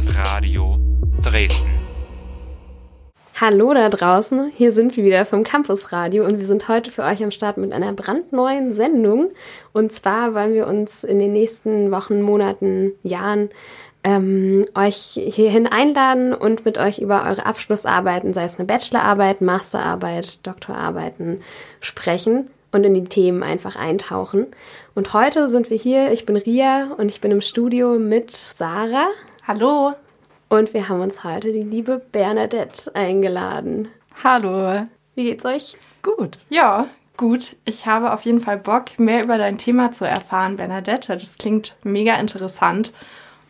Campus Radio Dresden. Hallo da draußen, hier sind wir wieder vom Campus Radio und wir sind heute für euch am Start mit einer brandneuen Sendung. Und zwar wollen wir uns in den nächsten Wochen, Monaten, Jahren ähm, euch hierhin einladen und mit euch über eure Abschlussarbeiten, sei es eine Bachelorarbeit, Masterarbeit, Doktorarbeiten, sprechen und in die Themen einfach eintauchen. Und heute sind wir hier, ich bin Ria und ich bin im Studio mit Sarah. Hallo. Und wir haben uns heute die liebe Bernadette eingeladen. Hallo. Wie geht's euch? Gut. Ja, gut. Ich habe auf jeden Fall Bock, mehr über dein Thema zu erfahren, Bernadette. Das klingt mega interessant.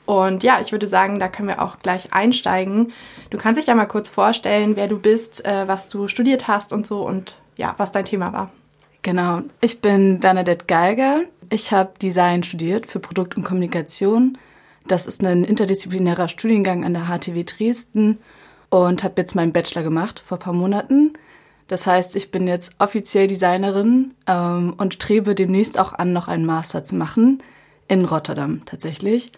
Und ja, ich würde sagen, da können wir auch gleich einsteigen. Du kannst dich ja mal kurz vorstellen, wer du bist, äh, was du studiert hast und so und ja, was dein Thema war. Genau, ich bin Bernadette Geiger. Ich habe Design studiert für Produkt und Kommunikation. Das ist ein interdisziplinärer Studiengang an der HTW Dresden und habe jetzt meinen Bachelor gemacht vor ein paar Monaten. Das heißt, ich bin jetzt offiziell Designerin ähm, und strebe demnächst auch an, noch einen Master zu machen in Rotterdam tatsächlich.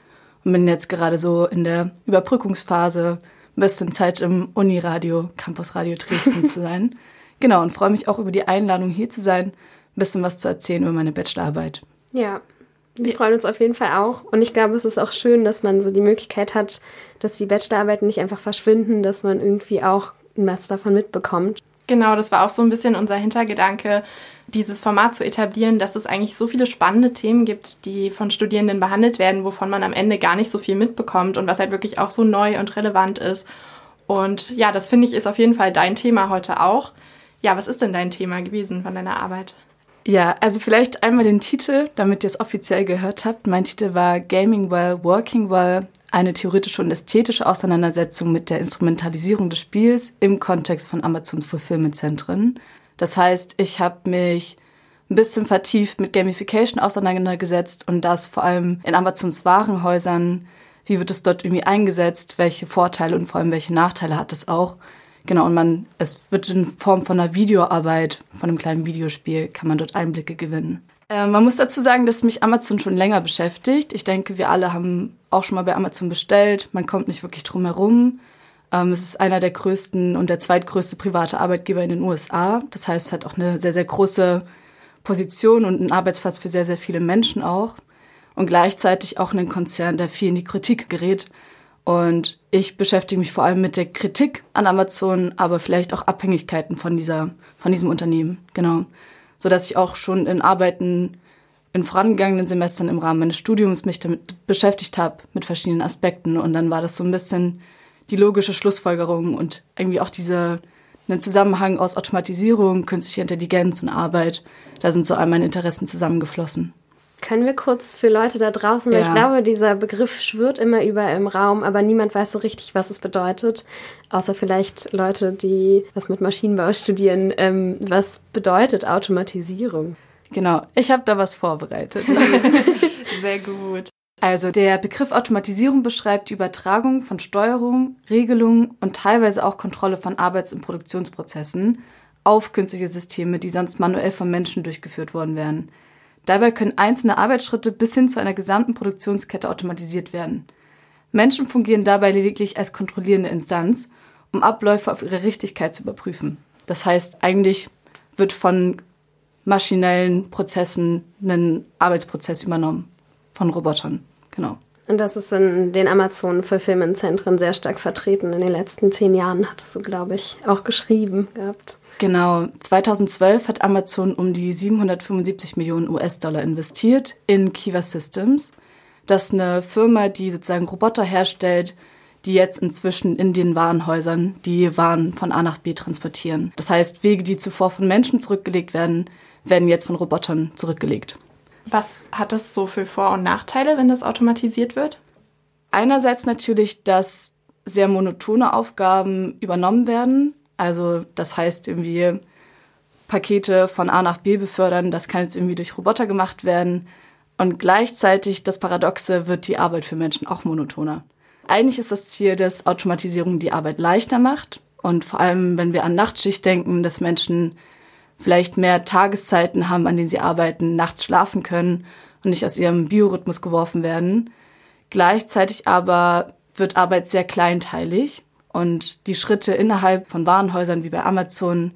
Und bin jetzt gerade so in der Überbrückungsphase, ein bisschen Zeit im Uniradio, Campusradio Dresden zu sein. Genau, und freue mich auch über die Einladung, hier zu sein, ein bisschen was zu erzählen über meine Bachelorarbeit. Ja, wir freuen uns auf jeden Fall auch. Und ich glaube, es ist auch schön, dass man so die Möglichkeit hat, dass die Bachelorarbeiten nicht einfach verschwinden, dass man irgendwie auch was davon mitbekommt. Genau, das war auch so ein bisschen unser Hintergedanke, dieses Format zu etablieren, dass es eigentlich so viele spannende Themen gibt, die von Studierenden behandelt werden, wovon man am Ende gar nicht so viel mitbekommt und was halt wirklich auch so neu und relevant ist. Und ja, das finde ich ist auf jeden Fall dein Thema heute auch. Ja, was ist denn dein Thema gewesen von deiner Arbeit? Ja, also vielleicht einmal den Titel, damit ihr es offiziell gehört habt. Mein Titel war Gaming Well, Working Well, eine theoretische und ästhetische Auseinandersetzung mit der Instrumentalisierung des Spiels im Kontext von Amazons Fulfillment-Zentren. Das heißt, ich habe mich ein bisschen vertieft mit Gamification auseinandergesetzt und das vor allem in Amazons Warenhäusern. Wie wird es dort irgendwie eingesetzt? Welche Vorteile und vor allem welche Nachteile hat es auch? Genau, und man, es wird in Form von einer Videoarbeit, von einem kleinen Videospiel, kann man dort Einblicke gewinnen. Äh, man muss dazu sagen, dass mich Amazon schon länger beschäftigt. Ich denke, wir alle haben auch schon mal bei Amazon bestellt. Man kommt nicht wirklich drum herum. Ähm, es ist einer der größten und der zweitgrößte private Arbeitgeber in den USA. Das heißt, es hat auch eine sehr, sehr große Position und einen Arbeitsplatz für sehr, sehr viele Menschen auch. Und gleichzeitig auch einen Konzern, der viel in die Kritik gerät und ich beschäftige mich vor allem mit der Kritik an Amazon, aber vielleicht auch Abhängigkeiten von dieser, von diesem Unternehmen. Genau. So dass ich auch schon in Arbeiten in vorangegangenen Semestern im Rahmen meines Studiums mich damit beschäftigt habe, mit verschiedenen Aspekten. Und dann war das so ein bisschen die logische Schlussfolgerung und irgendwie auch dieser einen Zusammenhang aus Automatisierung, künstlicher Intelligenz und Arbeit. Da sind so all meine Interessen zusammengeflossen. Können wir kurz für Leute da draußen, weil ja. ich glaube, dieser Begriff schwirrt immer über im Raum, aber niemand weiß so richtig, was es bedeutet. Außer vielleicht Leute, die was mit Maschinenbau studieren. Ähm, was bedeutet Automatisierung? Genau, ich habe da was vorbereitet. Sehr gut. Also der Begriff Automatisierung beschreibt die Übertragung von Steuerung, Regelung und teilweise auch Kontrolle von Arbeits- und Produktionsprozessen auf künstliche Systeme, die sonst manuell von Menschen durchgeführt worden wären. Dabei können einzelne Arbeitsschritte bis hin zu einer gesamten Produktionskette automatisiert werden. Menschen fungieren dabei lediglich als kontrollierende Instanz, um Abläufe auf ihre Richtigkeit zu überprüfen. Das heißt, eigentlich wird von maschinellen Prozessen ein Arbeitsprozess übernommen. Von Robotern, genau. Und das ist in den Amazon-Fulfillment-Zentren sehr stark vertreten. In den letzten zehn Jahren hattest du, glaube ich, auch geschrieben gehabt. Genau, 2012 hat Amazon um die 775 Millionen US-Dollar investiert in Kiva Systems. Das ist eine Firma, die sozusagen Roboter herstellt, die jetzt inzwischen in den Warenhäusern die Waren von A nach B transportieren. Das heißt, Wege, die zuvor von Menschen zurückgelegt werden, werden jetzt von Robotern zurückgelegt. Was hat das so für Vor- und Nachteile, wenn das automatisiert wird? Einerseits natürlich, dass sehr monotone Aufgaben übernommen werden. Also das heißt irgendwie Pakete von A nach B befördern, das kann jetzt irgendwie durch Roboter gemacht werden. Und gleichzeitig das Paradoxe wird die Arbeit für Menschen auch monotoner. Eigentlich ist das Ziel, dass Automatisierung die Arbeit leichter macht. Und vor allem, wenn wir an Nachtschicht denken, dass Menschen vielleicht mehr Tageszeiten haben, an denen sie arbeiten, nachts schlafen können und nicht aus ihrem Biorhythmus geworfen werden. Gleichzeitig aber wird Arbeit sehr kleinteilig und die Schritte innerhalb von Warenhäusern wie bei Amazon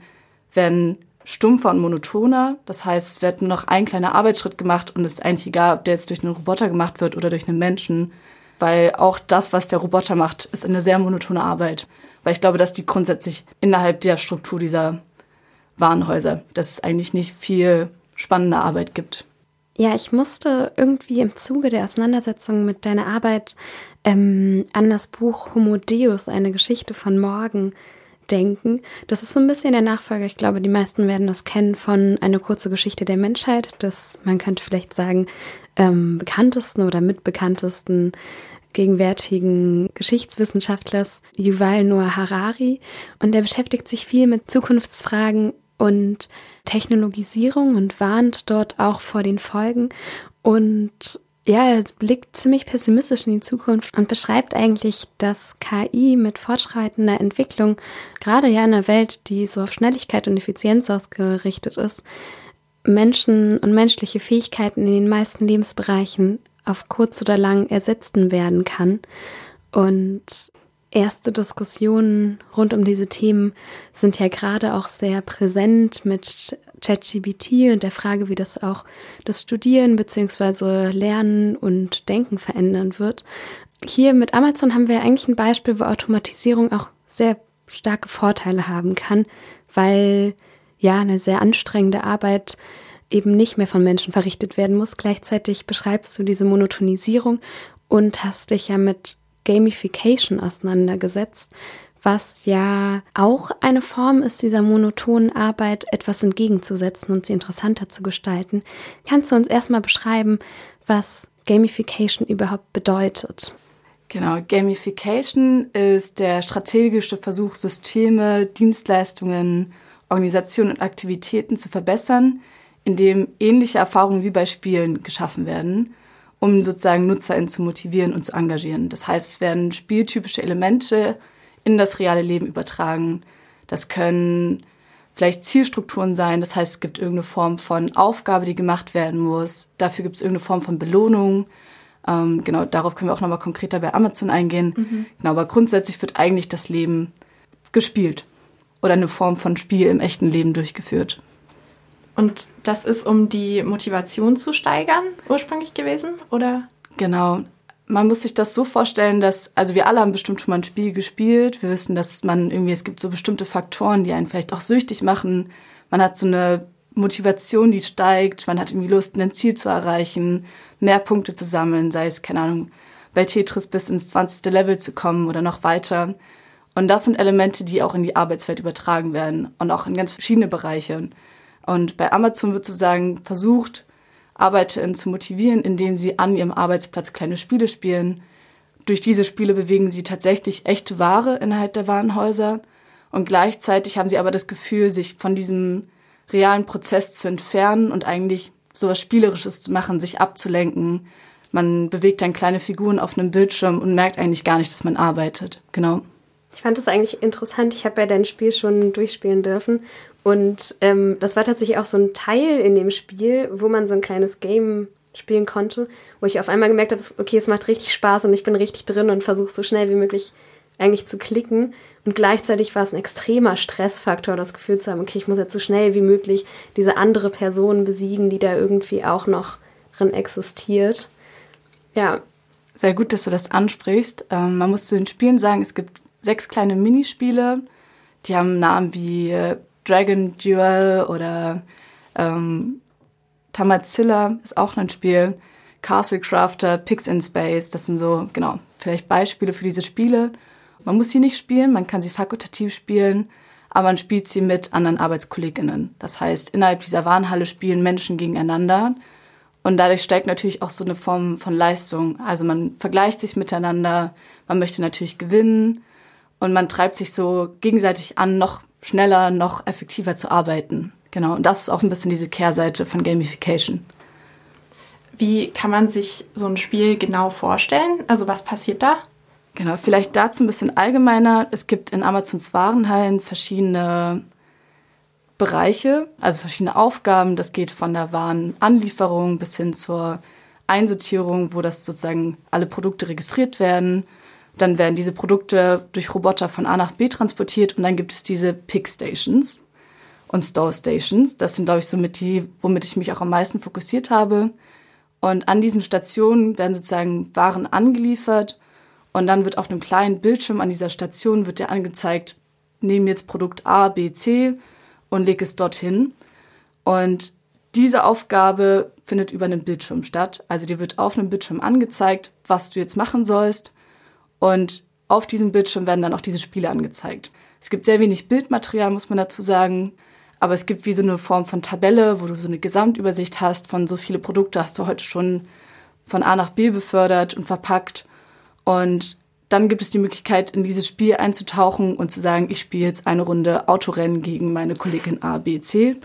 werden stumpfer und monotoner. Das heißt, wird nur noch ein kleiner Arbeitsschritt gemacht und es ist eigentlich egal, ob der jetzt durch einen Roboter gemacht wird oder durch einen Menschen, weil auch das, was der Roboter macht, ist eine sehr monotone Arbeit. Weil ich glaube, dass die grundsätzlich innerhalb der Struktur dieser Warenhäuser, dass es eigentlich nicht viel spannende Arbeit gibt. Ja, ich musste irgendwie im Zuge der Auseinandersetzung mit deiner Arbeit ähm, an das Buch Homo Deus, eine Geschichte von morgen, denken. Das ist so ein bisschen der Nachfolger. Ich glaube, die meisten werden das kennen von Eine kurze Geschichte der Menschheit, des, man könnte vielleicht sagen, ähm, bekanntesten oder mitbekanntesten gegenwärtigen Geschichtswissenschaftlers Yuval Noah Harari. Und er beschäftigt sich viel mit Zukunftsfragen und Technologisierung und warnt dort auch vor den Folgen. Und ja, er blickt ziemlich pessimistisch in die Zukunft und beschreibt eigentlich, dass KI mit fortschreitender Entwicklung, gerade ja in einer Welt, die so auf Schnelligkeit und Effizienz ausgerichtet ist, Menschen und menschliche Fähigkeiten in den meisten Lebensbereichen auf kurz oder lang ersetzen werden kann. Und erste Diskussionen rund um diese Themen sind ja gerade auch sehr präsent mit ChatGBT und der Frage, wie das auch das Studieren bzw. Lernen und Denken verändern wird. Hier mit Amazon haben wir eigentlich ein Beispiel, wo Automatisierung auch sehr starke Vorteile haben kann, weil ja eine sehr anstrengende Arbeit eben nicht mehr von Menschen verrichtet werden muss. Gleichzeitig beschreibst du diese Monotonisierung und hast dich ja mit Gamification auseinandergesetzt, was ja auch eine Form ist, dieser monotonen Arbeit etwas entgegenzusetzen und sie interessanter zu gestalten. Kannst du uns erstmal beschreiben, was Gamification überhaupt bedeutet? Genau, Gamification ist der strategische Versuch, Systeme, Dienstleistungen, Organisationen und Aktivitäten zu verbessern, indem ähnliche Erfahrungen wie bei Spielen geschaffen werden um sozusagen NutzerInnen zu motivieren und zu engagieren. Das heißt, es werden spieltypische Elemente in das reale Leben übertragen. Das können vielleicht Zielstrukturen sein. Das heißt, es gibt irgendeine Form von Aufgabe, die gemacht werden muss. Dafür gibt es irgendeine Form von Belohnung. Ähm, genau, darauf können wir auch nochmal konkreter bei Amazon eingehen. Mhm. Genau, aber grundsätzlich wird eigentlich das Leben gespielt oder eine Form von Spiel im echten Leben durchgeführt. Und das ist, um die Motivation zu steigern, ursprünglich gewesen, oder? Genau. Man muss sich das so vorstellen, dass, also wir alle haben bestimmt schon mal ein Spiel gespielt. Wir wissen, dass man irgendwie, es gibt so bestimmte Faktoren, die einen vielleicht auch süchtig machen. Man hat so eine Motivation, die steigt. Man hat irgendwie Lust, ein Ziel zu erreichen, mehr Punkte zu sammeln, sei es, keine Ahnung, bei Tetris bis ins 20. Level zu kommen oder noch weiter. Und das sind Elemente, die auch in die Arbeitswelt übertragen werden und auch in ganz verschiedene Bereiche. Und bei Amazon wird sozusagen versucht, ArbeiterInnen zu motivieren, indem sie an ihrem Arbeitsplatz kleine Spiele spielen. Durch diese Spiele bewegen sie tatsächlich echte Ware innerhalb der Warenhäuser. Und gleichzeitig haben sie aber das Gefühl, sich von diesem realen Prozess zu entfernen und eigentlich sowas Spielerisches zu machen, sich abzulenken. Man bewegt dann kleine Figuren auf einem Bildschirm und merkt eigentlich gar nicht, dass man arbeitet. Genau. Ich fand das eigentlich interessant. Ich habe ja dein Spiel schon durchspielen dürfen. Und ähm, das war tatsächlich auch so ein Teil in dem Spiel, wo man so ein kleines Game spielen konnte, wo ich auf einmal gemerkt habe, okay, es macht richtig Spaß und ich bin richtig drin und versuche so schnell wie möglich eigentlich zu klicken. Und gleichzeitig war es ein extremer Stressfaktor, das Gefühl zu haben, okay, ich muss jetzt so schnell wie möglich diese andere Person besiegen, die da irgendwie auch noch drin existiert. Ja. Sehr gut, dass du das ansprichst. Ähm, man muss zu den Spielen sagen, es gibt sechs kleine Minispiele. Die haben Namen wie äh, Dragon Duel oder ähm, Tamazilla ist auch ein Spiel. Castle Crafter, Pix in Space, das sind so, genau, vielleicht Beispiele für diese Spiele. Man muss sie nicht spielen, man kann sie fakultativ spielen, aber man spielt sie mit anderen ArbeitskollegInnen. Das heißt, innerhalb dieser Warenhalle spielen Menschen gegeneinander und dadurch steigt natürlich auch so eine Form von Leistung. Also man vergleicht sich miteinander, man möchte natürlich gewinnen und man treibt sich so gegenseitig an, noch schneller, noch effektiver zu arbeiten. Genau, und das ist auch ein bisschen diese Kehrseite von Gamification. Wie kann man sich so ein Spiel genau vorstellen? Also was passiert da? Genau, vielleicht dazu ein bisschen allgemeiner. Es gibt in Amazons Warenhallen verschiedene Bereiche, also verschiedene Aufgaben. Das geht von der Warenanlieferung bis hin zur Einsortierung, wo das sozusagen alle Produkte registriert werden Dann werden diese Produkte durch Roboter von A nach B transportiert und dann gibt es diese Pick Stations und Store Stations. Das sind, glaube ich, somit die, womit ich mich auch am meisten fokussiert habe. Und an diesen Stationen werden sozusagen Waren angeliefert und dann wird auf einem kleinen Bildschirm an dieser Station wird dir angezeigt, nehme jetzt Produkt A, B, C und leg es dorthin. Und diese Aufgabe findet über einen Bildschirm statt. Also dir wird auf einem Bildschirm angezeigt, was du jetzt machen sollst. Und auf diesem Bildschirm werden dann auch diese Spiele angezeigt. Es gibt sehr wenig Bildmaterial, muss man dazu sagen. Aber es gibt wie so eine Form von Tabelle, wo du so eine Gesamtübersicht hast von so viele Produkte hast du heute schon von A nach B befördert und verpackt. Und dann gibt es die Möglichkeit, in dieses Spiel einzutauchen und zu sagen, ich spiele jetzt eine Runde Autorennen gegen meine Kollegin A, B, C.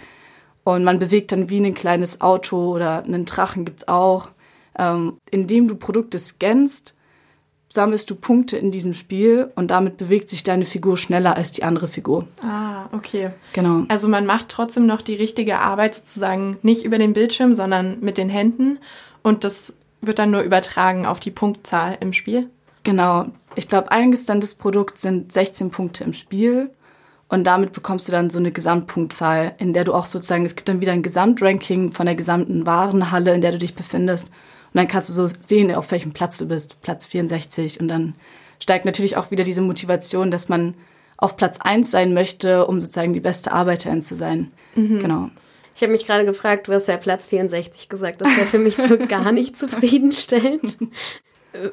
Und man bewegt dann wie ein kleines Auto oder einen Drachen gibt's auch. Ähm, indem du Produkte scannst, sammelst du Punkte in diesem Spiel und damit bewegt sich deine Figur schneller als die andere Figur. Ah, okay. Genau. Also man macht trotzdem noch die richtige Arbeit sozusagen nicht über den Bildschirm, sondern mit den Händen und das wird dann nur übertragen auf die Punktzahl im Spiel. Genau. Ich glaube, eingesandtes Produkt sind 16 Punkte im Spiel und damit bekommst du dann so eine Gesamtpunktzahl, in der du auch sozusagen, es gibt dann wieder ein Gesamtranking von der gesamten Warenhalle, in der du dich befindest. Und dann kannst du so sehen, auf welchem Platz du bist, Platz 64. Und dann steigt natürlich auch wieder diese Motivation, dass man auf Platz 1 sein möchte, um sozusagen die beste Arbeiterin zu sein. Mhm. Genau. Ich habe mich gerade gefragt, du hast ja Platz 64 gesagt. Das wäre für mich so gar nicht zufriedenstellend.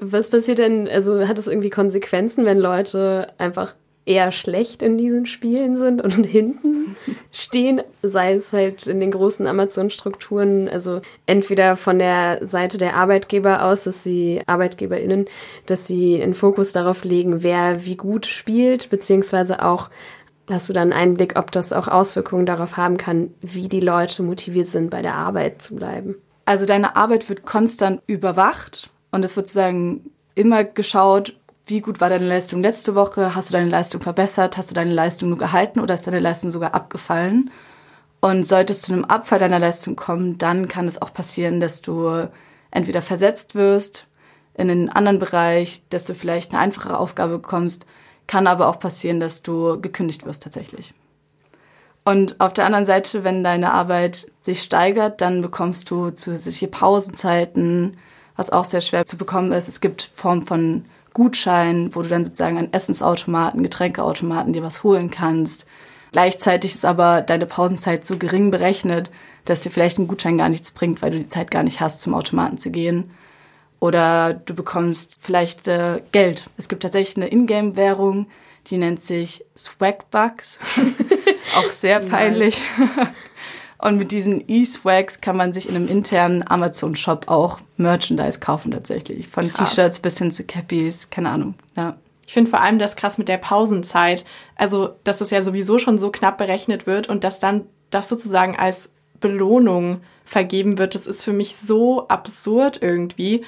Was passiert denn, also hat es irgendwie Konsequenzen, wenn Leute einfach eher schlecht in diesen Spielen sind und hinten stehen, sei es halt in den großen Amazon-Strukturen, also entweder von der Seite der Arbeitgeber aus, dass sie ArbeitgeberInnen, dass sie einen Fokus darauf legen, wer wie gut spielt, beziehungsweise auch hast du dann einen Einblick, ob das auch Auswirkungen darauf haben kann, wie die Leute motiviert sind, bei der Arbeit zu bleiben. Also deine Arbeit wird konstant überwacht und es wird sozusagen immer geschaut, wie gut war deine Leistung letzte Woche? Hast du deine Leistung verbessert? Hast du deine Leistung nur gehalten oder ist deine Leistung sogar abgefallen? Und sollte es zu einem Abfall deiner Leistung kommen, dann kann es auch passieren, dass du entweder versetzt wirst in einen anderen Bereich, dass du vielleicht eine einfache Aufgabe bekommst, kann aber auch passieren, dass du gekündigt wirst tatsächlich. Und auf der anderen Seite, wenn deine Arbeit sich steigert, dann bekommst du zusätzliche Pausenzeiten, was auch sehr schwer zu bekommen ist. Es gibt Formen von Gutschein, wo du dann sozusagen an Essensautomaten, Getränkeautomaten dir was holen kannst. Gleichzeitig ist aber deine Pausenzeit so gering berechnet, dass dir vielleicht ein Gutschein gar nichts bringt, weil du die Zeit gar nicht hast, zum Automaten zu gehen. Oder du bekommst vielleicht äh, Geld. Es gibt tatsächlich eine Ingame-Währung, die nennt sich Swagbucks. Auch sehr peinlich. Und mit diesen E-Swags kann man sich in einem internen Amazon-Shop auch Merchandise kaufen tatsächlich. Von T-Shirts bis hin zu Cappies, keine Ahnung. Ja. Ich finde vor allem das krass mit der Pausenzeit. Also, dass es ja sowieso schon so knapp berechnet wird und dass dann das sozusagen als Belohnung vergeben wird, das ist für mich so absurd irgendwie.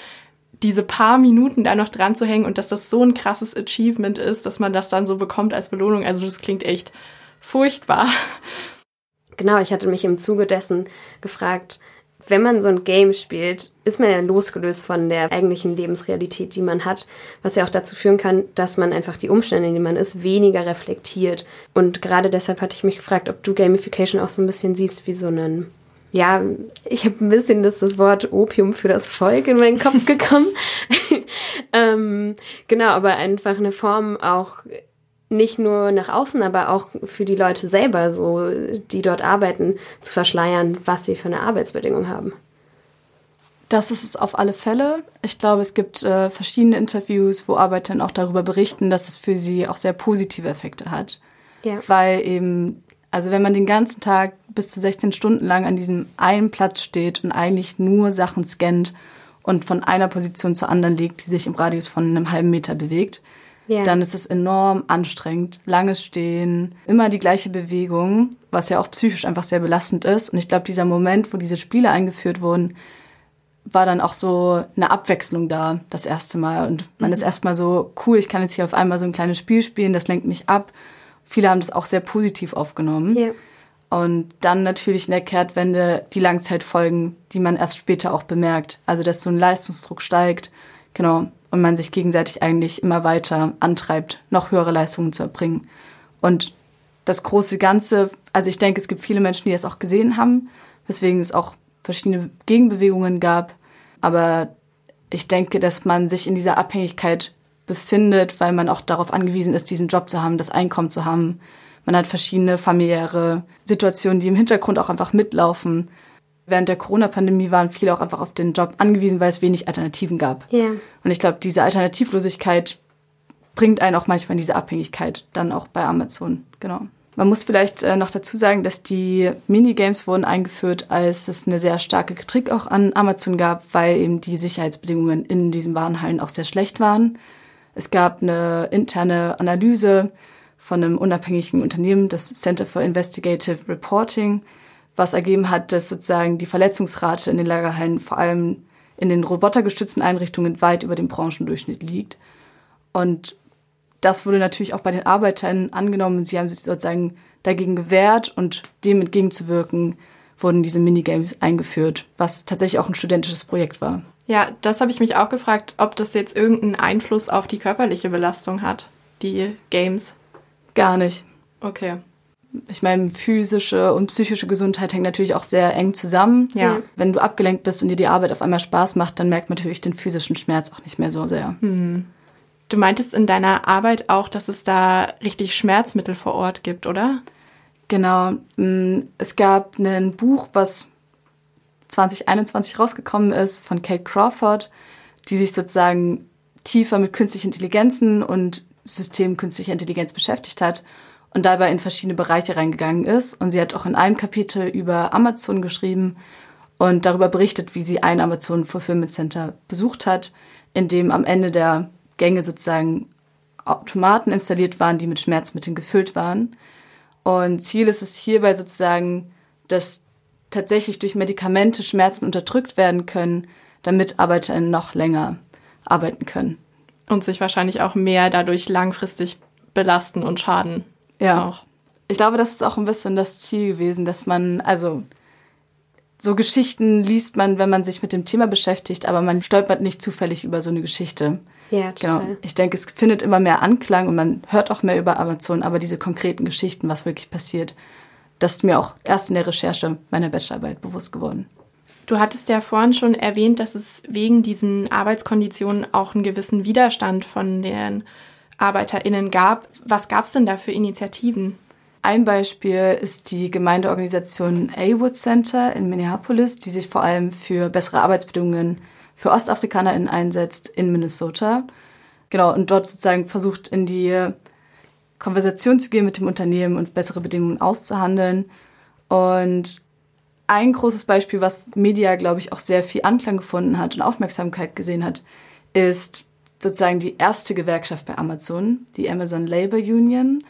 Diese paar Minuten da noch dran zu hängen und dass das so ein krasses Achievement ist, dass man das dann so bekommt als Belohnung. Also, das klingt echt furchtbar. Genau, ich hatte mich im Zuge dessen gefragt, wenn man so ein Game spielt, ist man ja losgelöst von der eigentlichen Lebensrealität, die man hat, was ja auch dazu führen kann, dass man einfach die Umstände, in denen man ist, weniger reflektiert. Und gerade deshalb hatte ich mich gefragt, ob du Gamification auch so ein bisschen siehst wie so einen ja, ich habe ein bisschen das, das Wort Opium für das Volk in meinen Kopf gekommen. ähm, genau, aber einfach eine Form auch nicht nur nach außen, aber auch für die Leute selber, so die dort arbeiten, zu verschleiern, was sie für eine Arbeitsbedingung haben. Das ist es auf alle Fälle. Ich glaube, es gibt äh, verschiedene Interviews, wo Arbeiter auch darüber berichten, dass es für sie auch sehr positive Effekte hat. Ja. Weil eben, also wenn man den ganzen Tag bis zu 16 Stunden lang an diesem einen Platz steht und eigentlich nur Sachen scannt und von einer Position zur anderen legt, die sich im Radius von einem halben Meter bewegt, yeah. dann ist es enorm anstrengend. Langes Stehen, immer die gleiche Bewegung, was ja auch psychisch einfach sehr belastend ist. Und ich glaube, dieser Moment, wo diese Spiele eingeführt wurden, war dann auch so eine Abwechslung da, das erste Mal. Und man mhm. ist erstmal so, cool, ich kann jetzt hier auf einmal so ein kleines Spiel spielen, das lenkt mich ab. Viele haben das auch sehr positiv aufgenommen. Yeah. Und dann natürlich in der Kehrtwende die Langzeitfolgen, die man erst später auch bemerkt. Also, dass so ein Leistungsdruck steigt. Genau. Und man sich gegenseitig eigentlich immer weiter antreibt, noch höhere Leistungen zu erbringen. Und das große Ganze, also ich denke, es gibt viele Menschen, die das auch gesehen haben, weswegen es auch verschiedene Gegenbewegungen gab. Aber ich denke, dass man sich in dieser Abhängigkeit befindet, weil man auch darauf angewiesen ist, diesen Job zu haben, das Einkommen zu haben. Man hat verschiedene familiäre Situationen, die im Hintergrund auch einfach mitlaufen. Während der Corona-Pandemie waren viele auch einfach auf den Job angewiesen, weil es wenig Alternativen gab. Ja. Und ich glaube, diese Alternativlosigkeit bringt einen auch manchmal in diese Abhängigkeit, dann auch bei Amazon. Genau. Man muss vielleicht äh, noch dazu sagen, dass die Minigames wurden eingeführt, als es eine sehr starke Kritik auch an Amazon gab, weil eben die Sicherheitsbedingungen in diesen Warenhallen auch sehr schlecht waren. Es gab eine interne Analyse von einem unabhängigen Unternehmen, das Center for Investigative Reporting, was ergeben hat, dass sozusagen die Verletzungsrate in den Lagerhallen vor allem in den robotergestützten Einrichtungen weit über dem Branchendurchschnitt liegt. Und das wurde natürlich auch bei den Arbeitern angenommen. Sie haben sich sozusagen dagegen gewehrt und dem entgegenzuwirken, wurden diese Minigames eingeführt, was tatsächlich auch ein studentisches Projekt war. Ja, das habe ich mich auch gefragt, ob das jetzt irgendeinen Einfluss auf die körperliche Belastung hat, die Games. Gar nicht. Okay. Ich meine, physische und psychische Gesundheit hängt natürlich auch sehr eng zusammen. Ja. Wenn du abgelenkt bist und dir die Arbeit auf einmal Spaß macht, dann merkt man natürlich den physischen Schmerz auch nicht mehr so sehr. Hm. Du meintest in deiner Arbeit auch, dass es da richtig Schmerzmittel vor Ort gibt, oder? Genau. Mm, es gab ein Buch, was 2021 rausgekommen ist, von Kate Crawford, die sich sozusagen tiefer mit künstlichen Intelligenzen und Systemen künstlicher Intelligenz beschäftigt hat und dabei in verschiedene Bereiche reingegangen ist. Und sie hat auch in einem Kapitel über Amazon geschrieben und darüber berichtet, wie sie ein Amazon Fulfillment Center besucht hat, in dem am Ende der Gänge sozusagen Automaten installiert waren, die mit Schmerzmitteln gefüllt waren. Und Ziel ist es hierbei sozusagen, dass tatsächlich durch Medikamente Schmerzen unterdrückt werden können, damit ArbeiterInnen noch länger arbeiten können. Und sich wahrscheinlich auch mehr dadurch langfristig belasten und schaden. Ja. Auch. Ich glaube, das ist auch ein bisschen das Ziel gewesen, dass man, also so Geschichten liest man, wenn man sich mit dem Thema beschäftigt, aber man stolpert nicht zufällig über so eine Geschichte. Ja, Genau. total. Ich denke, es findet immer mehr Anklang und man hört auch mehr über Amazon, aber diese konkreten Geschichten, was wirklich passiert, das ist mir auch erst in der Recherche meiner Bachelorarbeit bewusst geworden. Du hattest ja vorhin schon erwähnt, dass es wegen diesen Arbeitskonditionen auch einen gewissen Widerstand von den ArbeiterInnen gab. Was gab es denn da für Initiativen? Ein Beispiel ist die Gemeindeorganisation A-Wood Center in Minneapolis, die sich vor allem für bessere Arbeitsbedingungen für OstafrikanerInnen einsetzt in Minnesota. Genau, und dort sozusagen versucht, in die Konversation zu gehen mit dem Unternehmen und bessere Bedingungen auszuhandeln. Und ein großes Beispiel, was Media, glaube ich, auch sehr viel Anklang gefunden hat und Aufmerksamkeit gesehen hat, ist sozusagen die erste Gewerkschaft bei Amazon, die Amazon Labor Union.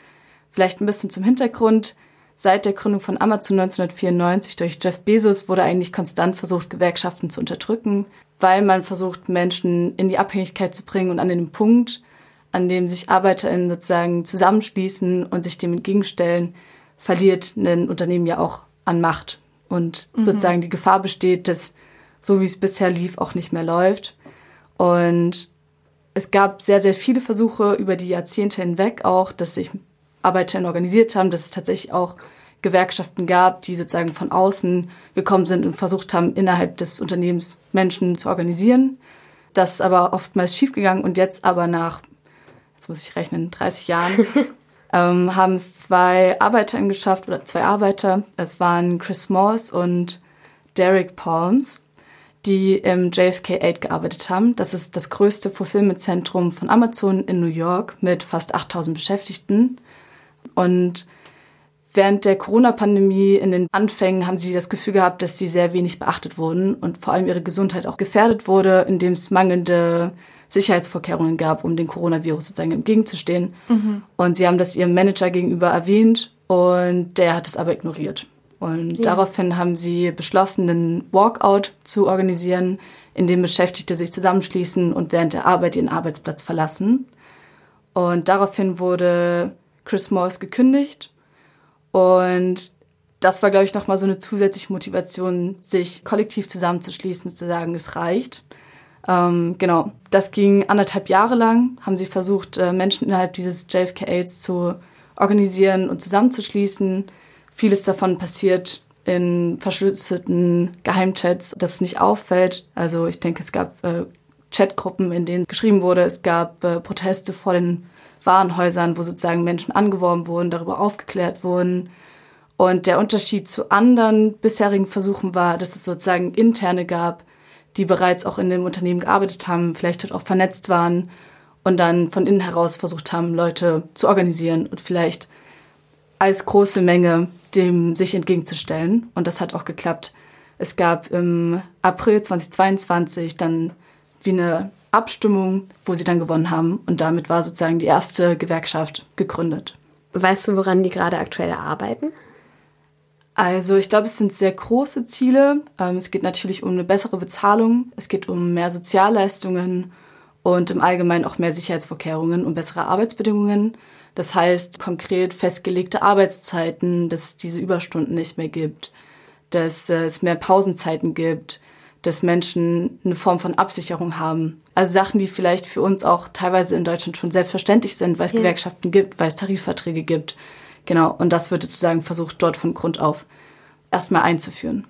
Vielleicht ein bisschen zum Hintergrund. Seit der Gründung von Amazon 1994 durch Jeff Bezos wurde eigentlich konstant versucht, Gewerkschaften zu unterdrücken, weil man versucht, Menschen in die Abhängigkeit zu bringen und an den Punkt, an dem sich ArbeiterInnen sozusagen zusammenschließen und sich dem entgegenstellen, verliert ein Unternehmen ja auch an Macht. Und sozusagen die Gefahr besteht, dass so wie es bisher lief, auch nicht mehr läuft. Und es gab sehr, sehr viele Versuche über die Jahrzehnte hinweg auch, dass sich ArbeiterInnen organisiert haben, dass es tatsächlich auch Gewerkschaften gab, die sozusagen von außen gekommen sind und versucht haben, innerhalb des Unternehmens Menschen zu organisieren. Das ist aber oftmals schiefgegangen und jetzt aber nach, jetzt muss ich rechnen, 30 Jahren, ähm, haben es zwei ArbeiterInnen geschafft, oder zwei Arbeiter. Es waren Chris Morse und Derek Palms, die im JFK 8 gearbeitet haben. Das ist das größte Fulfillment-Zentrum von Amazon in New York mit fast 8000 Beschäftigten. Und während der Corona-Pandemie in den Anfängen haben sie das Gefühl gehabt, dass sie sehr wenig beachtet wurden und vor allem ihre Gesundheit auch gefährdet wurde, indem es mangelnde Sicherheitsvorkehrungen gab, um dem Coronavirus sozusagen entgegenzustehen. Und sie haben das ihrem Manager gegenüber erwähnt und der hat es aber ignoriert. Und Ja. daraufhin haben sie beschlossen, einen Walkout zu organisieren, in dem Beschäftigte sich zusammenschließen und während der Arbeit ihren Arbeitsplatz verlassen. Und daraufhin wurde Chris Morris gekündigt. Und das war, glaube ich, nochmal so eine zusätzliche Motivation, sich kollektiv zusammenzuschließen und zu sagen, es reicht. Ähm, genau, das ging anderthalb Jahre lang, haben sie versucht, äh, Menschen innerhalb dieses JFK-Aids zu organisieren und zusammenzuschließen. Vieles davon passiert in verschlüsselten Geheimchats, das nicht auffällt. Also ich denke, es gab äh, Chatgruppen, in denen geschrieben wurde, es gab äh, Proteste vor den Warenhäusern, wo sozusagen Menschen angeworben wurden, darüber aufgeklärt wurden. Und der Unterschied zu anderen bisherigen Versuchen war, dass es sozusagen interne gab, die bereits auch in dem Unternehmen gearbeitet haben, vielleicht dort auch vernetzt waren und dann von innen heraus versucht haben, Leute zu organisieren und vielleicht als große Menge dem sich entgegenzustellen. Und das hat auch geklappt. Es gab im April 2022 dann wie eine Abstimmung, wo sie dann gewonnen haben. Und damit war sozusagen die erste Gewerkschaft gegründet. Weißt du, woran die gerade aktuell arbeiten? Also ich glaube, es sind sehr große Ziele. Ähm, es geht natürlich um eine bessere Bezahlung, es geht um mehr Sozialleistungen und im Allgemeinen auch mehr Sicherheitsvorkehrungen und bessere Arbeitsbedingungen. Das heißt konkret festgelegte Arbeitszeiten, dass es diese Überstunden nicht mehr gibt, dass äh, es mehr Pausenzeiten gibt, dass Menschen eine Form von Absicherung haben. Also Sachen, die vielleicht für uns auch teilweise in Deutschland schon selbstverständlich sind, weil es ja. Gewerkschaften gibt, weil es Tarifverträge gibt. Genau, und das wird sozusagen versucht, dort von Grund auf erstmal einzuführen.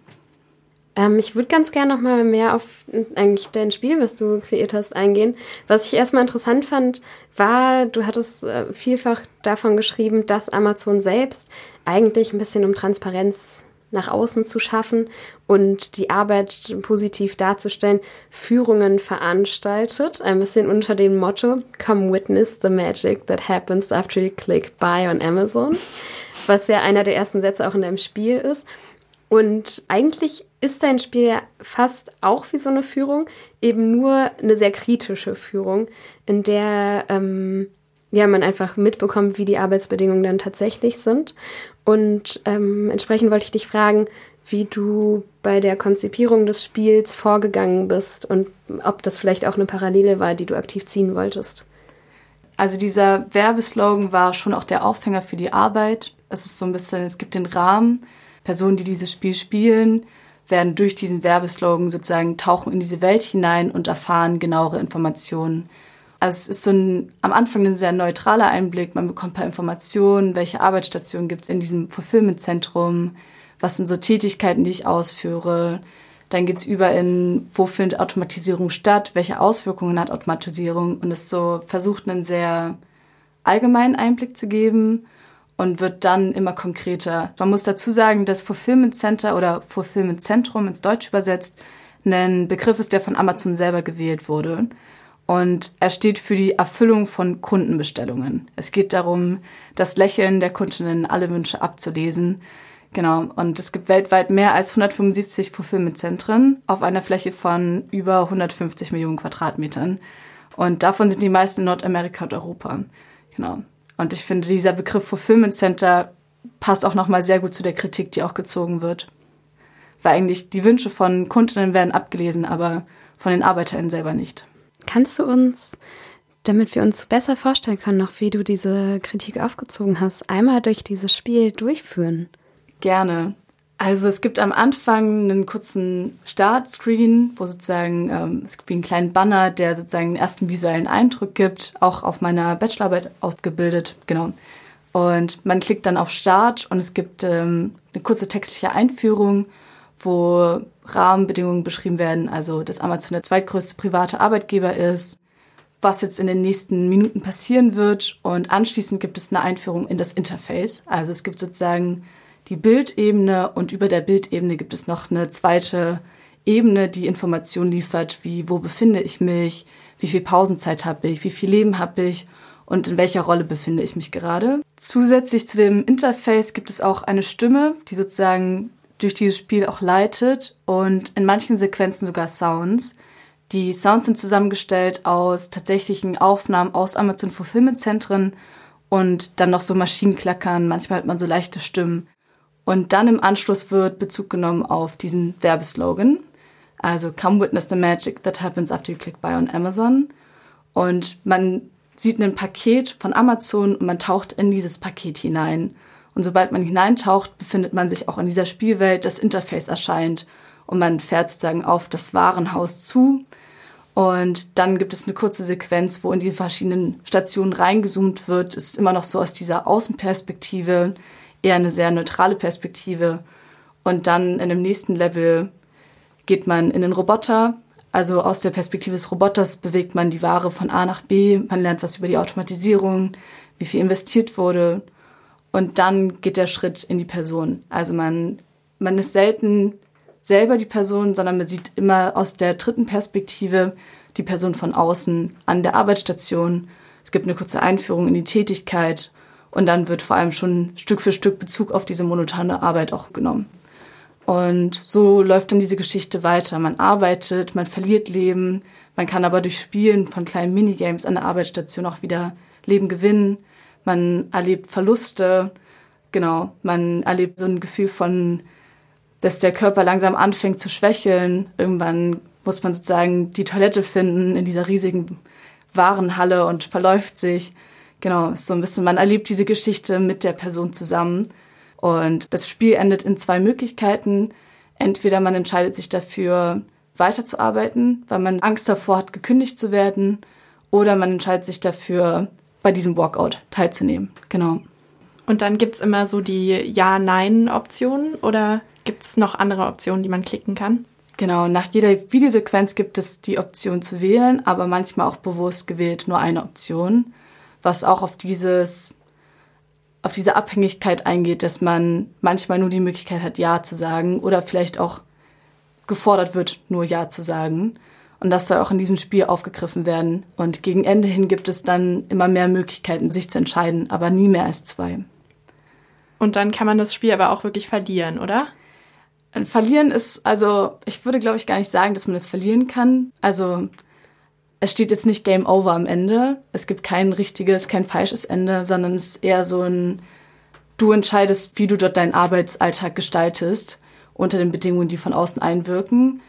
Ähm, ich würde ganz gerne noch mal mehr auf eigentlich dein Spiel, was du kreiert hast, eingehen. Was ich erstmal interessant fand, war, du hattest äh, vielfach davon geschrieben, dass Amazon selbst eigentlich ein bisschen um Transparenz nach außen zu schaffen und die Arbeit positiv darzustellen, Führungen veranstaltet, ein bisschen unter dem Motto Come witness the magic that happens after you click buy on Amazon, was ja einer der ersten Sätze auch in deinem Spiel ist. Und eigentlich ist dein Spiel ja fast auch wie so eine Führung, eben nur eine sehr kritische Führung, in der ähm, ja, man einfach mitbekommt, wie die Arbeitsbedingungen dann tatsächlich sind. Und ähm, entsprechend wollte ich dich fragen, wie du bei der Konzipierung des Spiels vorgegangen bist und ob das vielleicht auch eine Parallele war, die du aktiv ziehen wolltest. Also dieser Werbeslogan war schon auch der Aufhänger für die Arbeit. Es ist so ein bisschen, es gibt den Rahmen. Personen, die dieses Spiel spielen, werden durch diesen Werbeslogan sozusagen tauchen in diese Welt hinein und erfahren genauere Informationen also es ist so ein, am Anfang ein sehr neutraler Einblick. Man bekommt ein paar Informationen, welche Arbeitsstationen gibt es in diesem Fulfillment-Zentrum, was sind so Tätigkeiten, die ich ausführe. Dann geht's über in, wo findet Automatisierung statt, welche Auswirkungen hat Automatisierung und es so versucht, einen sehr allgemeinen Einblick zu geben und wird dann immer konkreter. Man muss dazu sagen, dass Fulfillment Center oder Fulfillment Zentrum ins Deutsch übersetzt ein Begriff ist, der von Amazon selber gewählt wurde. Und er steht für die Erfüllung von Kundenbestellungen. Es geht darum, das Lächeln der Kundinnen alle Wünsche abzulesen. Genau. Und es gibt weltweit mehr als 175 Fulfillment-Zentren auf einer Fläche von über 150 Millionen Quadratmetern. Und davon sind die meisten in Nordamerika und Europa. Genau. Und ich finde, dieser Begriff Fulfillment Center passt auch nochmal sehr gut zu der Kritik, die auch gezogen wird. Weil eigentlich die Wünsche von Kundinnen werden abgelesen, aber von den ArbeiterInnen selber nicht. Kannst du uns, damit wir uns besser vorstellen können, noch wie du diese Kritik aufgezogen hast, einmal durch dieses Spiel durchführen? Gerne. Also es gibt am Anfang einen kurzen Startscreen, wo sozusagen ähm, es gibt wie einen kleinen Banner, der sozusagen den ersten visuellen Eindruck gibt, auch auf meiner Bachelorarbeit aufgebildet, genau. Und man klickt dann auf Start und es gibt ähm, eine kurze textliche Einführung, wo Rahmenbedingungen beschrieben werden, also dass Amazon der zweitgrößte private Arbeitgeber ist, was jetzt in den nächsten Minuten passieren wird und anschließend gibt es eine Einführung in das Interface. Also es gibt sozusagen die Bildebene und über der Bildebene gibt es noch eine zweite Ebene, die Informationen liefert, wie wo befinde ich mich, wie viel Pausenzeit habe ich, wie viel Leben habe ich und in welcher Rolle befinde ich mich gerade. Zusätzlich zu dem Interface gibt es auch eine Stimme, die sozusagen durch dieses Spiel auch leitet und in manchen Sequenzen sogar Sounds. Die Sounds sind zusammengestellt aus tatsächlichen Aufnahmen aus Amazon Fulfillment Zentren und dann noch so Maschinenklackern, manchmal hat man so leichte Stimmen. Und dann im Anschluss wird Bezug genommen auf diesen Werbeslogan. Also Come witness the magic that happens after you click buy on Amazon. Und man sieht ein Paket von Amazon und man taucht in dieses Paket hinein. Und sobald man hineintaucht, befindet man sich auch in dieser Spielwelt, das Interface erscheint und man fährt sozusagen auf das Warenhaus zu. Und dann gibt es eine kurze Sequenz, wo in die verschiedenen Stationen reingezoomt wird. Es ist immer noch so aus dieser Außenperspektive, eher eine sehr neutrale Perspektive. Und dann in dem nächsten Level geht man in den Roboter. Also aus der Perspektive des Roboters bewegt man die Ware von A nach B. Man lernt was über die Automatisierung, wie viel investiert wurde. Und dann geht der Schritt in die Person. Also man, man ist selten selber die Person, sondern man sieht immer aus der dritten Perspektive die Person von außen an der Arbeitsstation. Es gibt eine kurze Einführung in die Tätigkeit und dann wird vor allem schon Stück für Stück Bezug auf diese monotone Arbeit auch genommen. Und so läuft dann diese Geschichte weiter. Man arbeitet, man verliert Leben, man kann aber durch Spielen von kleinen Minigames an der Arbeitsstation auch wieder Leben gewinnen. Man erlebt Verluste, genau, man erlebt so ein Gefühl von dass der Körper langsam anfängt zu schwächeln. Irgendwann muss man sozusagen die Toilette finden in dieser riesigen Warenhalle und verläuft sich. Genau, so ein bisschen, man erlebt diese Geschichte mit der Person zusammen. Und das Spiel endet in zwei Möglichkeiten. Entweder man entscheidet sich dafür, weiterzuarbeiten, weil man Angst davor hat, gekündigt zu werden, oder man entscheidet sich dafür, bei diesem Walkout teilzunehmen. Genau. Und dann gibt es immer so die Ja-Nein-Optionen oder Gibt es noch andere Optionen, die man klicken kann? Genau, nach jeder Videosequenz gibt es die Option zu wählen, aber manchmal auch bewusst gewählt nur eine Option, was auch auf dieses auf diese Abhängigkeit eingeht, dass man manchmal nur die Möglichkeit hat, Ja zu sagen oder vielleicht auch gefordert wird, nur Ja zu sagen. Und das soll auch in diesem Spiel aufgegriffen werden. Und gegen Ende hin gibt es dann immer mehr Möglichkeiten, sich zu entscheiden, aber nie mehr als zwei. Und dann kann man das Spiel aber auch wirklich verlieren, oder? Verlieren ist, also ich würde glaube ich gar nicht sagen, dass man es verlieren kann. Also es steht jetzt nicht Game Over am Ende. Es gibt kein richtiges, kein falsches Ende, sondern es ist eher so ein, du entscheidest, wie du dort deinen Arbeitsalltag gestaltest, unter den Bedingungen, die von außen einwirken.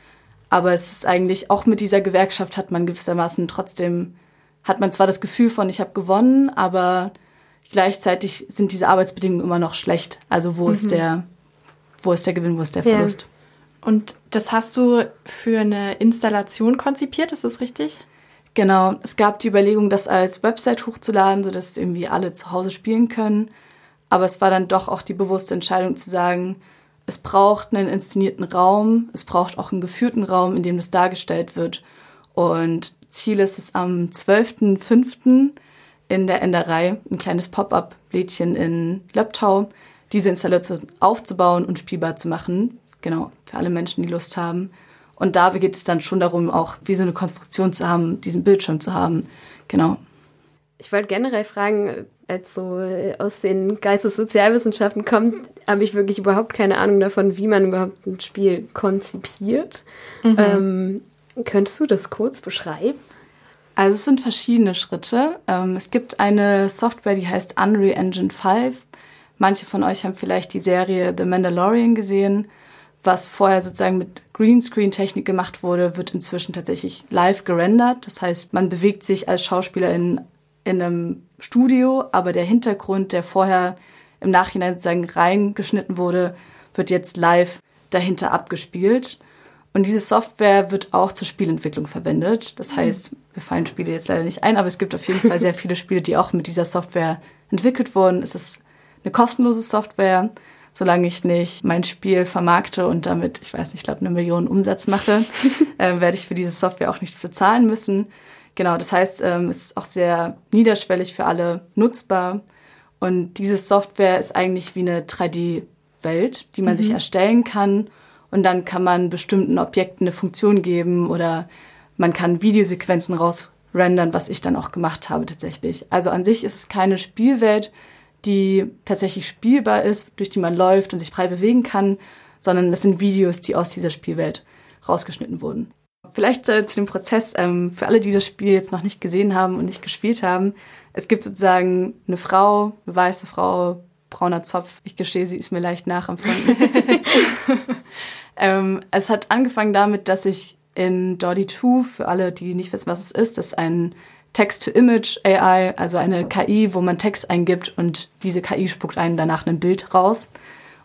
Aber es ist eigentlich, auch mit dieser Gewerkschaft hat man gewissermaßen trotzdem, hat man zwar das Gefühl von, ich habe gewonnen, aber gleichzeitig sind diese Arbeitsbedingungen immer noch schlecht. Also wo mhm. ist der, wo ist der Gewinn, wo ist der Verlust. Ja. Und das hast du für eine Installation konzipiert, ist das richtig? Genau, es gab die Überlegung, das als Website hochzuladen, sodass irgendwie alle zu Hause spielen können. Aber es war dann doch auch die bewusste Entscheidung zu sagen, es braucht einen inszenierten Raum, es braucht auch einen geführten Raum, in dem das dargestellt wird. Und Ziel ist es am 12.05. in der Enderei, ein kleines Pop-up-Lädchen in Löbtau, diese Installation aufzubauen und spielbar zu machen. Genau, für alle Menschen, die Lust haben. Und da geht es dann schon darum, auch wie so eine Konstruktion zu haben, diesen Bildschirm zu haben. Genau. Ich wollte generell fragen, als so aus den Geistessozialwissenschaften kommt, habe ich wirklich überhaupt keine Ahnung davon, wie man überhaupt ein Spiel konzipiert. Mhm. Ähm, könntest du das kurz beschreiben? Also es sind verschiedene Schritte. Ähm, es gibt eine Software, die heißt Unreal Engine 5. Manche von euch haben vielleicht die Serie The Mandalorian gesehen. Was vorher sozusagen mit Greenscreen-Technik gemacht wurde, wird inzwischen tatsächlich live gerendert. Das heißt, man bewegt sich als Schauspieler in, in einem Studio, aber der Hintergrund, der vorher im Nachhinein sozusagen reingeschnitten wurde, wird jetzt live dahinter abgespielt. Und diese Software wird auch zur Spielentwicklung verwendet. Das mhm. heißt, wir fallen Spiele jetzt leider nicht ein, aber es gibt auf jeden Fall sehr viele Spiele, die auch mit dieser Software entwickelt wurden. Es ist eine kostenlose Software, solange ich nicht mein Spiel vermarkte und damit, ich weiß nicht, ich glaube, eine Million Umsatz mache, äh, werde ich für diese Software auch nicht bezahlen müssen. Genau, das heißt, ähm, es ist auch sehr niederschwellig für alle nutzbar. Und diese Software ist eigentlich wie eine 3D-Welt, die man mhm. sich erstellen kann. Und dann kann man bestimmten Objekten eine Funktion geben oder man kann Videosequenzen rausrendern, was ich dann auch gemacht habe tatsächlich. Also an sich ist es keine Spielwelt, die tatsächlich spielbar ist, durch die man läuft und sich frei bewegen kann, sondern das sind Videos, die aus dieser Spielwelt rausgeschnitten wurden. Vielleicht äh, zu dem Prozess, ähm, für alle, die das Spiel jetzt noch nicht gesehen haben und nicht gespielt haben. Es gibt sozusagen eine Frau, eine weiße Frau, brauner Zopf. Ich gestehe, sie ist mir leicht nachempfunden. ähm, es hat angefangen damit, dass ich in Dotty 2, für alle, die nicht wissen, was es ist, das ist ein Text-to-Image AI, also eine KI, wo man Text eingibt und diese KI spuckt einen danach ein Bild raus.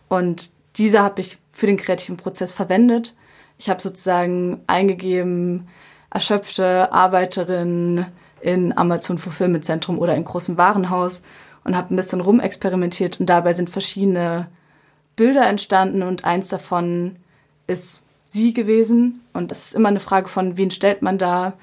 Und diese habe ich für den kreativen Prozess verwendet. Ich habe sozusagen eingegeben, erschöpfte Arbeiterin in Amazon Fulfillment Zentrum oder in großem Warenhaus und habe ein bisschen rumexperimentiert und dabei sind verschiedene Bilder entstanden und eins davon ist sie gewesen und das ist immer eine Frage von, wen stellt man da,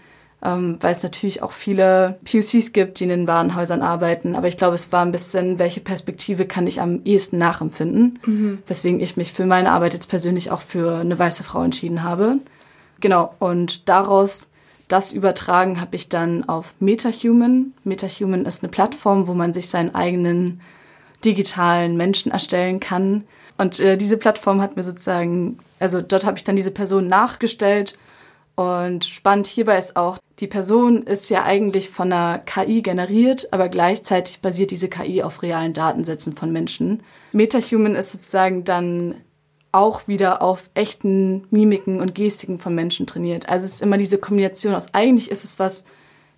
ähm, weil es natürlich auch viele PUCs gibt, die in den Warenhäusern arbeiten. Aber ich glaube, es war ein bisschen, welche Perspektive kann ich am ehesten nachempfinden, mhm. weswegen ich mich für meine Arbeit jetzt persönlich auch für eine weiße Frau entschieden habe. Genau, und daraus das übertragen habe ich dann auf MetaHuman. MetaHuman ist eine Plattform, wo man sich seinen eigenen digitalen Menschen erstellen kann. Und äh, diese Plattform hat mir sozusagen, also dort habe ich dann diese Person nachgestellt. Und spannend hierbei ist auch, die Person ist ja eigentlich von einer KI generiert, aber gleichzeitig basiert diese KI auf realen Datensätzen von Menschen. MetaHuman ist sozusagen dann auch wieder auf echten Mimiken und Gestiken von Menschen trainiert. Also es ist immer diese Kombination aus, eigentlich ist es was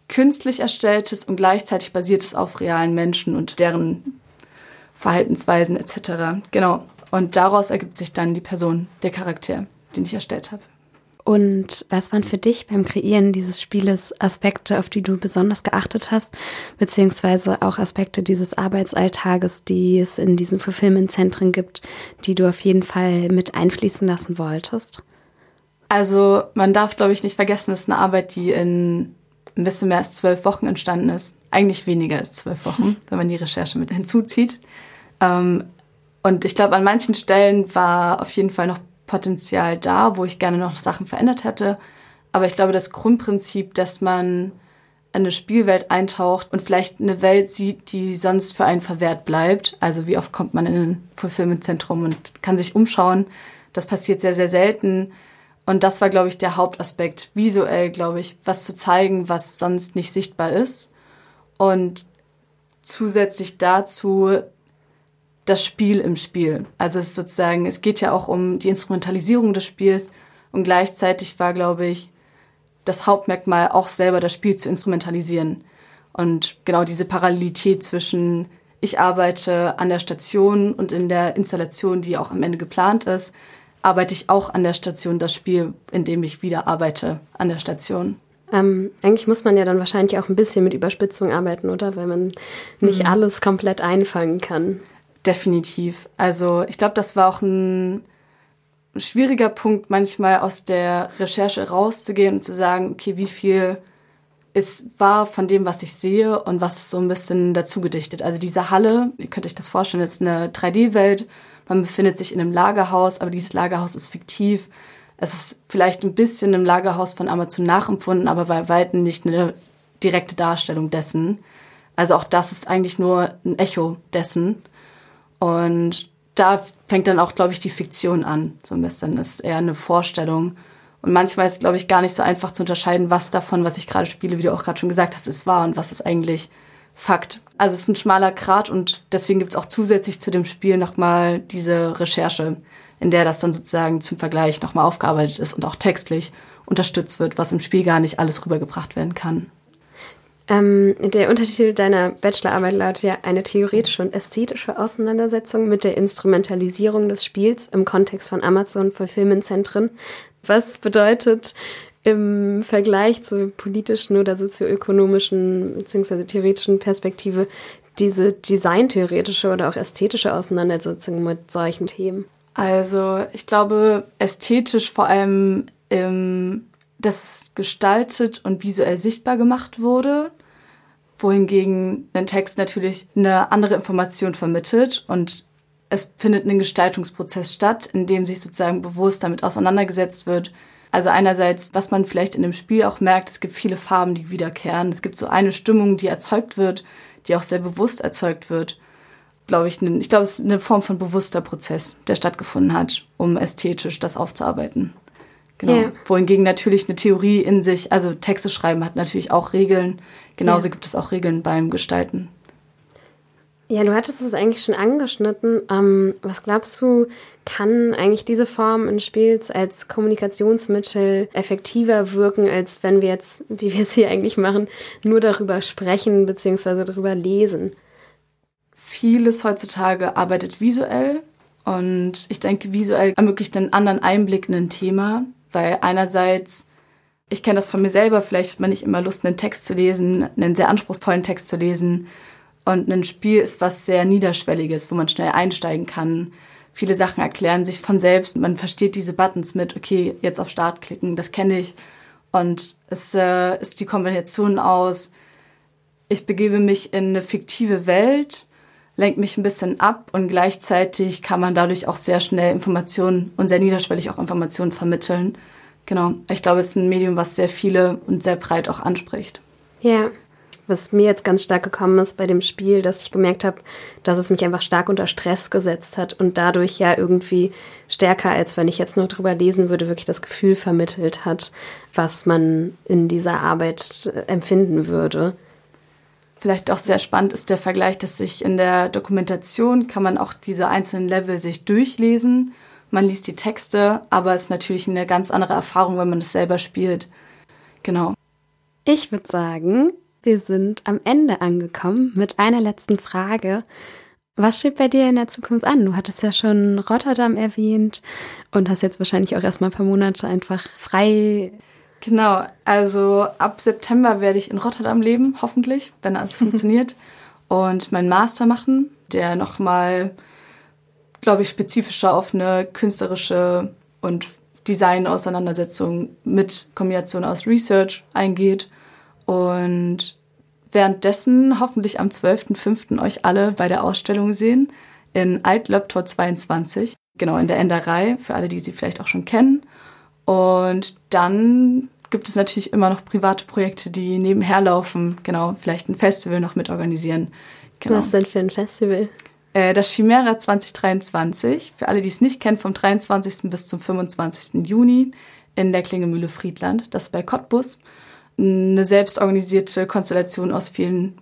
künstlich erstelltes und gleichzeitig basiert es auf realen Menschen und deren Verhaltensweisen etc. Genau. Und daraus ergibt sich dann die Person, der Charakter, den ich erstellt habe. Und was waren für dich beim Kreieren dieses Spieles Aspekte, auf die du besonders geachtet hast, beziehungsweise auch Aspekte dieses Arbeitsalltages, die es in diesen Fulfillment-Zentren gibt, die du auf jeden Fall mit einfließen lassen wolltest? Also man darf, glaube ich, nicht vergessen, es ist eine Arbeit, die in ein bisschen mehr als zwölf Wochen entstanden ist. Eigentlich weniger als zwölf Wochen, wenn man die Recherche mit hinzuzieht. Ähm, und ich glaube, an manchen Stellen war auf jeden Fall noch Potenzial da, wo ich gerne noch Sachen verändert hätte. Aber ich glaube, das Grundprinzip, dass man in eine Spielwelt eintaucht und vielleicht eine Welt sieht, die sonst für einen verwehrt bleibt. Also wie oft kommt man in ein Fulfillment-Zentrum und kann sich umschauen. Das passiert sehr, sehr selten. Und das war, glaube ich, der Hauptaspekt, visuell, glaube ich, was zu zeigen, was sonst nicht sichtbar ist. Und zusätzlich dazu das Spiel im Spiel. Also es ist sozusagen, es geht ja auch um die Instrumentalisierung des Spiels und gleichzeitig war, glaube ich, das Hauptmerkmal auch selber das Spiel zu instrumentalisieren. Und genau diese Parallelität zwischen ich arbeite an der Station und in der Installation, die auch am Ende geplant ist, arbeite ich auch an der Station das Spiel, in dem ich wieder arbeite an der Station. Ähm, eigentlich muss man ja dann wahrscheinlich auch ein bisschen mit Überspitzung arbeiten, oder? Weil man nicht mhm. alles komplett einfangen kann. Definitiv. Also ich glaube, das war auch ein schwieriger Punkt, manchmal aus der Recherche rauszugehen und zu sagen, okay, wie viel ist wahr von dem, was ich sehe und was ist so ein bisschen dazu gedichtet. Also diese Halle, ihr könnt euch das vorstellen, ist eine 3D-Welt. Man befindet sich in einem Lagerhaus, aber dieses Lagerhaus ist fiktiv. Es ist vielleicht ein bisschen im Lagerhaus von Amazon nachempfunden, aber bei weitem nicht eine direkte Darstellung dessen. Also auch das ist eigentlich nur ein Echo dessen. Und da fängt dann auch, glaube ich, die Fiktion an. So ein bisschen ist eher eine Vorstellung. Und manchmal ist, glaube ich, gar nicht so einfach zu unterscheiden, was davon, was ich gerade spiele, wie du auch gerade schon gesagt hast, ist wahr und was ist eigentlich Fakt. Also es ist ein schmaler Grat und deswegen gibt es auch zusätzlich zu dem Spiel nochmal diese Recherche, in der das dann sozusagen zum Vergleich nochmal aufgearbeitet ist und auch textlich unterstützt wird, was im Spiel gar nicht alles rübergebracht werden kann. Ähm, der Untertitel deiner Bachelorarbeit lautet ja eine theoretische und ästhetische Auseinandersetzung mit der Instrumentalisierung des Spiels im Kontext von Amazon Fulfillment Zentren. Was bedeutet im Vergleich zur politischen oder sozioökonomischen bzw. theoretischen Perspektive diese designtheoretische oder auch ästhetische Auseinandersetzung mit solchen Themen? Also ich glaube ästhetisch vor allem im das gestaltet und visuell sichtbar gemacht wurde, wohingegen ein Text natürlich eine andere Information vermittelt und es findet ein Gestaltungsprozess statt, in dem sich sozusagen bewusst damit auseinandergesetzt wird. Also einerseits, was man vielleicht in dem Spiel auch merkt, es gibt viele Farben, die wiederkehren. Es gibt so eine Stimmung, die erzeugt wird, die auch sehr bewusst erzeugt wird. Glaube ich, ich glaube, es ist eine Form von bewusster Prozess, der stattgefunden hat, um ästhetisch das aufzuarbeiten. Genau. Yeah. Wohingegen natürlich eine Theorie in sich, also Texte schreiben hat natürlich auch Regeln. Genauso yeah. gibt es auch Regeln beim Gestalten. Ja, du hattest es eigentlich schon angeschnitten. Ähm, was glaubst du, kann eigentlich diese Form des Spiels als Kommunikationsmittel effektiver wirken, als wenn wir jetzt, wie wir es hier eigentlich machen, nur darüber sprechen bzw. darüber lesen? Vieles heutzutage arbeitet visuell und ich denke, visuell ermöglicht einen anderen Einblick in ein Thema weil einerseits Ich kenne das von mir selber, vielleicht hat man nicht immer Lust, einen Text zu lesen, einen sehr anspruchsvollen Text zu lesen. Und ein Spiel ist was sehr Niederschwelliges, wo man schnell einsteigen kann. Viele Sachen erklären sich von selbst. Man versteht diese Buttons mit, okay, jetzt auf Start klicken, das kenne ich. Und es äh, ist die Kombination aus, ich begebe mich in eine fiktive Welt, lenkt mich ein bisschen ab und gleichzeitig kann man dadurch auch sehr schnell Informationen und sehr niederschwellig auch Informationen vermitteln. Genau. Ich glaube, es ist ein Medium, was sehr viele und sehr breit auch anspricht. Ja. Was mir jetzt ganz stark gekommen ist bei dem Spiel, dass ich gemerkt habe, dass es mich einfach stark unter Stress gesetzt hat und dadurch ja irgendwie stärker, als wenn ich jetzt nur drüber lesen würde, wirklich das Gefühl vermittelt hat, was man in dieser Arbeit äh, empfinden würde. Vielleicht auch sehr spannend ist der Vergleich, dass sich in der Dokumentation kann man auch diese einzelnen Level sich durchlesen. Man liest die Texte, aber es ist natürlich eine ganz andere Erfahrung, wenn man es selber spielt. Genau. Ich würde sagen, wir sind am Ende angekommen mit einer letzten Frage. Was steht bei dir in der Zukunft an? Du hattest ja schon Rotterdam erwähnt und hast jetzt wahrscheinlich auch erstmal ein paar Monate einfach frei Genau, also ab September werde ich in Rotterdam leben, hoffentlich, wenn alles funktioniert. Und meinen Master machen, der nochmal, glaube ich, spezifischer auf eine künstlerische und Design-Auseinandersetzung mit Kombination aus Research eingeht. Und währenddessen hoffentlich am 12.05. euch alle bei der Ausstellung sehen in Altlöbtor 22, genau in der Enderei, für alle, die sie vielleicht auch schon kennen. Und dann gibt es natürlich immer noch private Projekte, die nebenher laufen. Genau, vielleicht ein Festival noch mitorganisieren. Genau. Was denn für ein Festival? Äh, das Chimera 2023, für alle, die es nicht kennen, vom 23. bis zum 25. Juni in der Klingemühle Friedland. Das ist bei Cottbus. Eine selbstorganisierte Konstellation aus vielen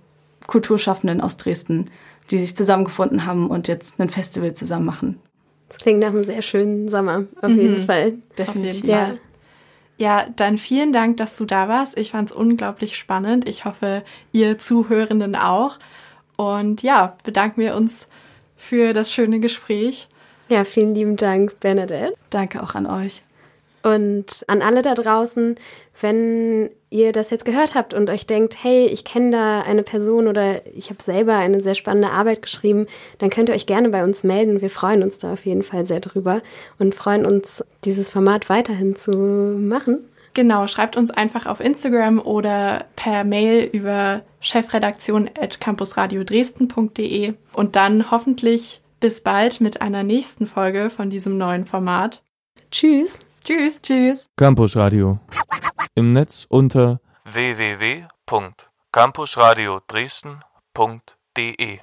Kulturschaffenden aus Dresden, die sich zusammengefunden haben und jetzt ein Festival zusammen machen. Das klingt nach einem sehr schönen Sommer, auf mhm. jeden Fall. Definitiv. Ja. Ja, dann vielen Dank, dass du da warst. Ich fand es unglaublich spannend. Ich hoffe, ihr Zuhörenden auch. Und ja, bedanken wir uns für das schöne Gespräch. Ja, vielen lieben Dank, Bernadette. Danke auch an euch. Und an alle da draußen, wenn ihr das jetzt gehört habt und euch denkt, hey, ich kenne da eine Person oder ich habe selber eine sehr spannende Arbeit geschrieben, dann könnt ihr euch gerne bei uns melden. Wir freuen uns da auf jeden Fall sehr drüber und freuen uns, dieses Format weiterhin zu machen. Genau, schreibt uns einfach auf Instagram oder per Mail über chefredaktion.campusradiodresden.de und dann hoffentlich bis bald mit einer nächsten Folge von diesem neuen Format. Tschüss. Tschüss. Tschüss. Campus Radio. Im Netz unter www.campusradiodresden.de